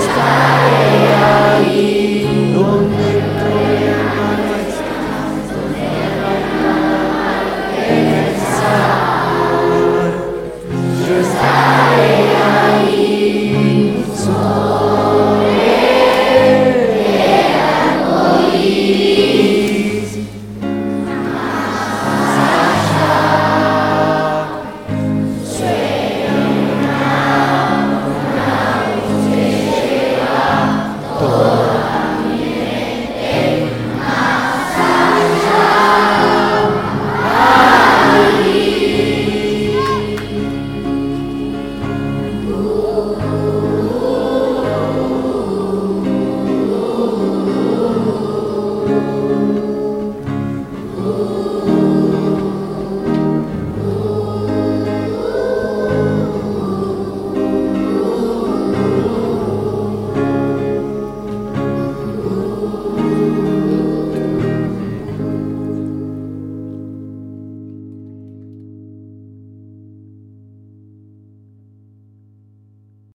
sky.